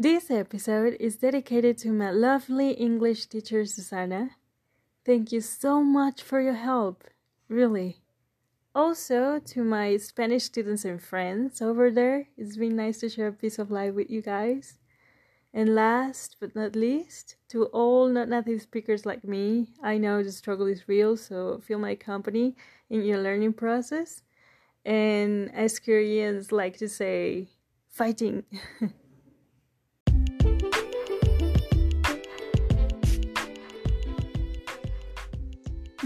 This episode is dedicated to my lovely English teacher, Susana. Thank you so much for your help, really. Also, to my Spanish students and friends over there, it's been nice to share a piece of life with you guys. And last but not least, to all not native speakers like me, I know the struggle is real, so feel my company in your learning process. And as Koreans like to say, fighting.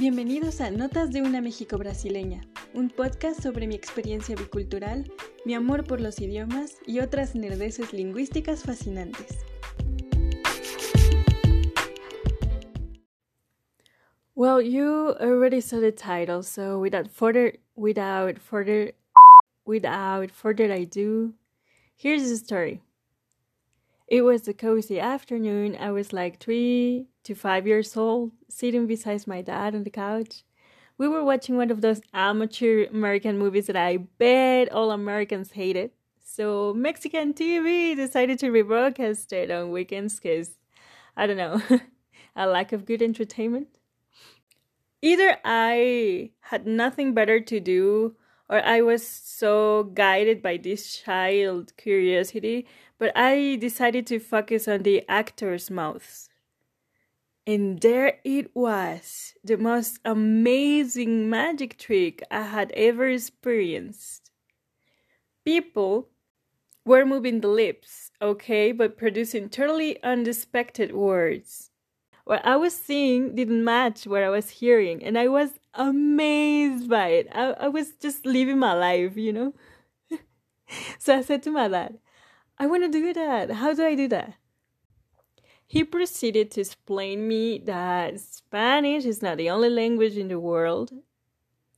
Bienvenidos a Notas de una México brasileña, un podcast sobre mi experiencia bicultural, mi amor por los idiomas y otras nerdeces lingüísticas fascinantes. Well, you already saw the title, so without further without further without further ado, here's the story. It was a cozy afternoon. I was like three to five years old, sitting beside my dad on the couch. We were watching one of those amateur American movies that I bet all Americans hated. So Mexican TV decided to rebroadcast it on weekends because, I don't know, a lack of good entertainment. Either I had nothing better to do or I was so guided by this child curiosity, but I decided to focus on the actors' mouths. And there it was, the most amazing magic trick I had ever experienced. People were moving the lips, okay, but producing totally unexpected words. What I was seeing didn't match what I was hearing, and I was amazed by it. I, I was just living my life, you know? so I said to my dad, I want to do that. How do I do that? He proceeded to explain me that Spanish is not the only language in the world,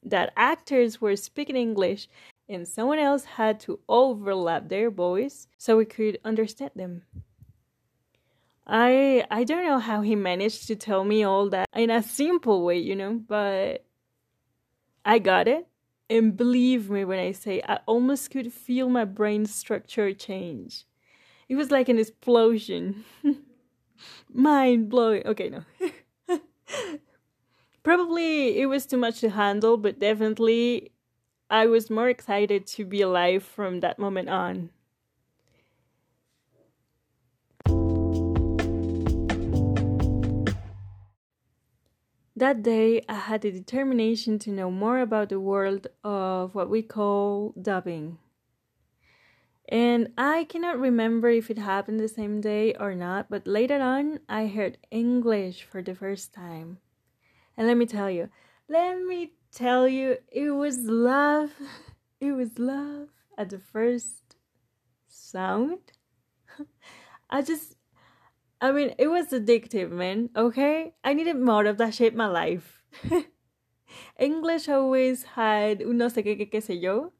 that actors were speaking English and someone else had to overlap their voice so we could understand them. I I don't know how he managed to tell me all that in a simple way, you know, but I got it. And believe me when I say I almost could feel my brain structure change. It was like an explosion. Mind blowing. Okay, no. Probably it was too much to handle, but definitely I was more excited to be alive from that moment on. That day, I had the determination to know more about the world of what we call dubbing. And I cannot remember if it happened the same day or not, but later on, I heard English for the first time. And let me tell you, let me tell you, it was love. It was love at the first sound. I just I mean, it was addictive, man. Okay, I needed more of that shit in my life. English always had un no sé qué, qué, qué sé yo.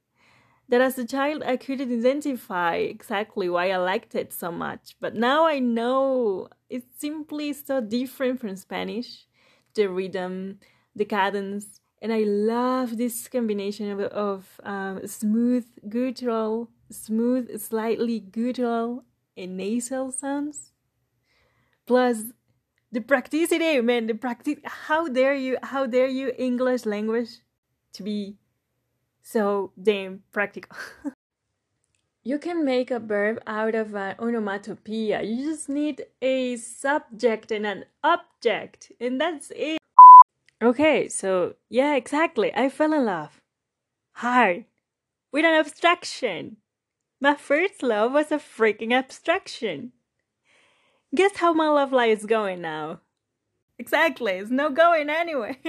That as a child I couldn't identify exactly why I liked it so much, but now I know it's simply so different from Spanish. The rhythm, the cadence, and I love this combination of, of um, smooth guttural, smooth, slightly guttural, and nasal sounds plus the practicity man the practice how dare you how dare you english language to be so damn practical? You can make a verb out of an onomatopoeia. You just need a subject and an object and that's it. Okay so yeah exactly. I fell in love. Hard. With an abstraction. My first love was a freaking abstraction Guess how my love life is going now? Exactly, it's no going anywhere.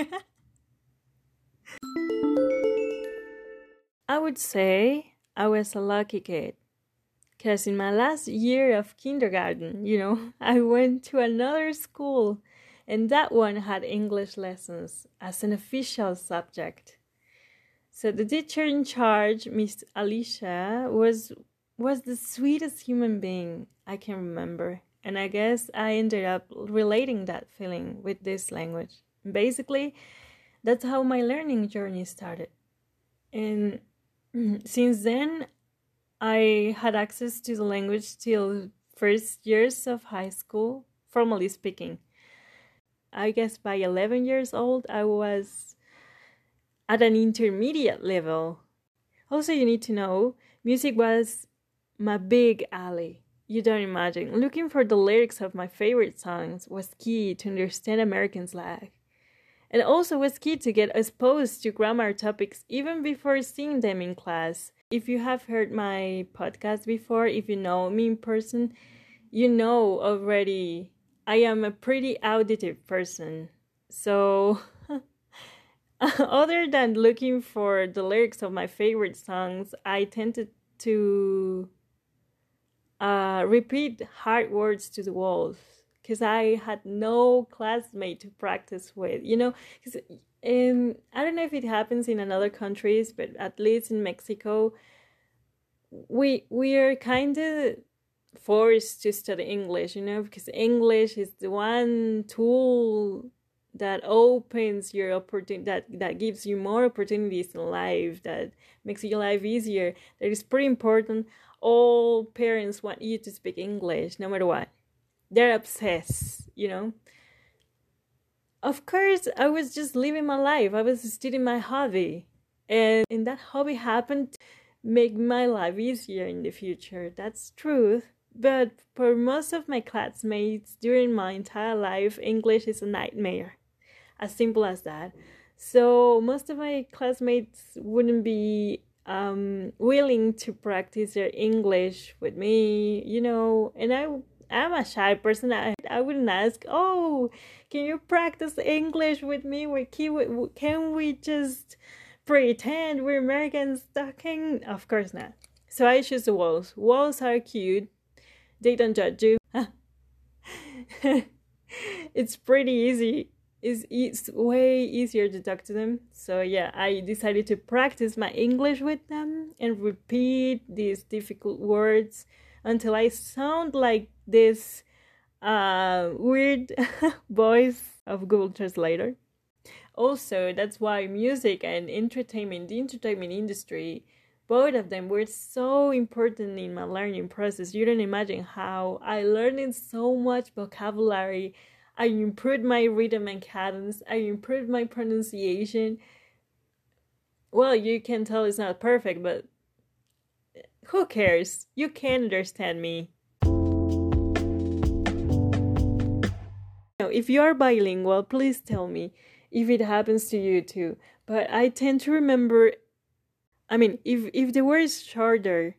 I would say I was a lucky kid. Because in my last year of kindergarten, you know, I went to another school and that one had English lessons as an official subject. So the teacher in charge, Miss Alicia, was was the sweetest human being I can remember. And I guess I ended up relating that feeling with this language. Basically, that's how my learning journey started. And since then, I had access to the language till first years of high school, formally speaking. I guess by 11 years old, I was at an intermediate level. Also, you need to know music was my big alley. You don't imagine. Looking for the lyrics of my favorite songs was key to understand American slang. And also was key to get exposed to grammar topics even before seeing them in class. If you have heard my podcast before, if you know me in person, you know already I am a pretty auditive person. So, other than looking for the lyrics of my favorite songs, I tended to uh, repeat hard words to the walls because I had no classmate to practice with. You know, because in I don't know if it happens in other countries, but at least in Mexico, we we are kind of forced to study English. You know, because English is the one tool that opens your opportunity that that gives you more opportunities in life that makes your life easier that is pretty important all parents want you to speak english no matter what. They're obsessed you know? Of course i was just living my life. I was studying my hobby. And, and that hobby happened to make my life easier in the future. That's truth. But for most of my classmates during my entire life english is a nightmare. As simple as that. So most of my classmates wouldn't be um, willing to practice their english with me you know and i I'm a shy person. I, I wouldn't ask, oh, can you practice English with me? Can can we just pretend we're Americans talking? Of course not. So I choose the walls. Walls are cute. They don't judge you. it's pretty easy. It's, it's way easier to talk to them. So yeah, I decided to practice my English with them and repeat these difficult words until I sound like this uh, weird voice of Google Translator. Also, that's why music and entertainment, the entertainment industry, both of them were so important in my learning process. You don't imagine how I learned so much vocabulary. I improved my rhythm and cadence. I improved my pronunciation. Well, you can tell it's not perfect, but who cares? You can understand me. Now, If you are bilingual, please tell me if it happens to you too. But I tend to remember I mean, if if the word is shorter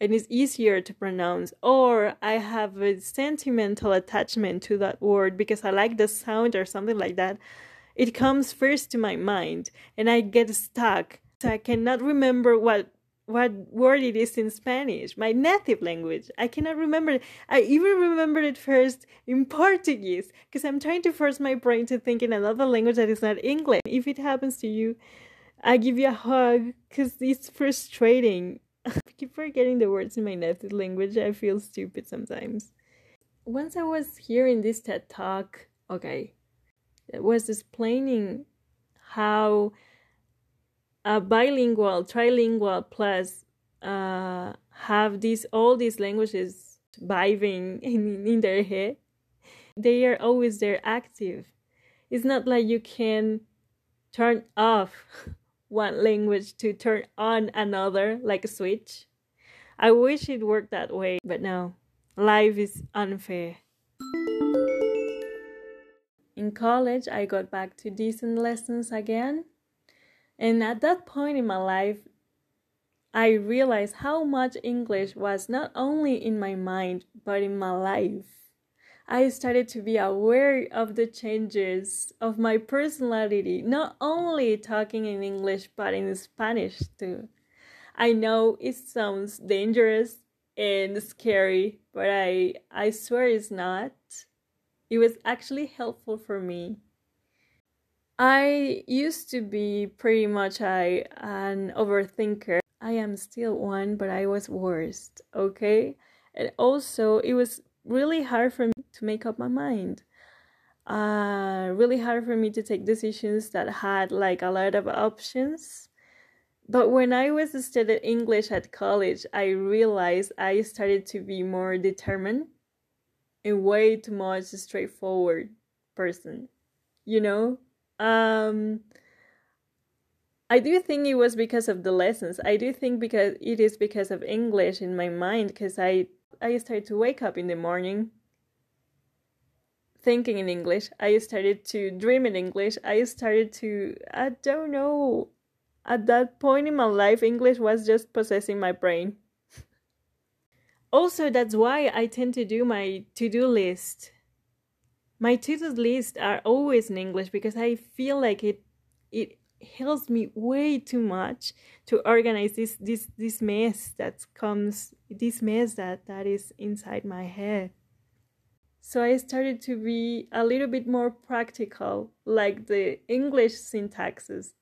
and it's easier to pronounce, or I have a sentimental attachment to that word because I like the sound or something like that, it comes first to my mind and I get stuck. So I cannot remember what what word it is in Spanish, my native language. I cannot remember. It. I even remember it first in Portuguese because I'm trying to force my brain to think in another language that is not English. If it happens to you, I give you a hug because it's frustrating. I keep forgetting the words in my native language. I feel stupid sometimes. Once I was hearing this TED talk, okay, it was explaining how a bilingual, trilingual plus uh, have these all these languages vibing in, in their head. They are always there active. It's not like you can turn off one language to turn on another like a switch. I wish it worked that way, but no. Life is unfair. In college, I got back to decent lessons again and at that point in my life, I realized how much English was not only in my mind, but in my life. I started to be aware of the changes of my personality, not only talking in English, but in Spanish too. I know it sounds dangerous and scary, but I, I swear it's not. It was actually helpful for me I used to be pretty much a, an overthinker. I am still one, but I was worst, okay? And also, it was really hard for me to make up my mind. Uh, really hard for me to take decisions that had like a lot of options but when I was studying English at college, I realized I started to be more determined and way too much straightforward person. You know? Um I do think it was because of the lessons. I do think because it is because of English in my mind because I I started to wake up in the morning thinking in English. I started to dream in English. I started to I don't know. At that point in my life English was just possessing my brain. also that's why I tend to do my to-do list. My to-do list are always in English because I feel like it it helps me way too much to organize this this this mess that comes this mess that that is inside my head so i started to be a little bit more practical like the english syntaxes.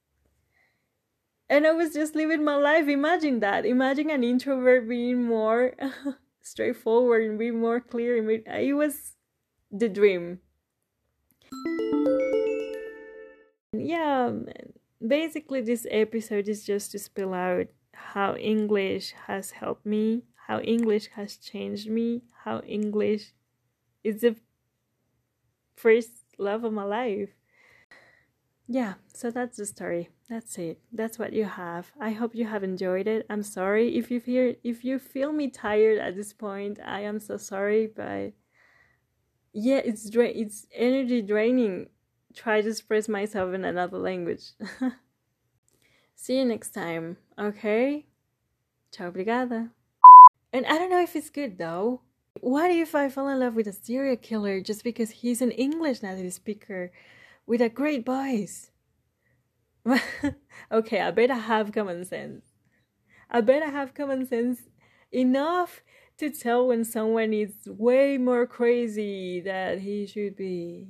And i was just living my life. Imagine that. Imagine an introvert being more straightforward and being more clear. It was the dream. Yeah basically this episode is just to spill out how english has helped me how english has changed me how english is the first love of my life yeah so that's the story that's it that's what you have i hope you have enjoyed it i'm sorry if you feel if you feel me tired at this point i am so sorry but yeah it's dra- it's energy draining try to express myself in another language. See you next time, okay? Ciao, obrigada. And I don't know if it's good though. What if I fall in love with a serial killer just because he's an English native speaker with a great voice? okay, I better have common sense. I better have common sense enough to tell when someone is way more crazy than he should be.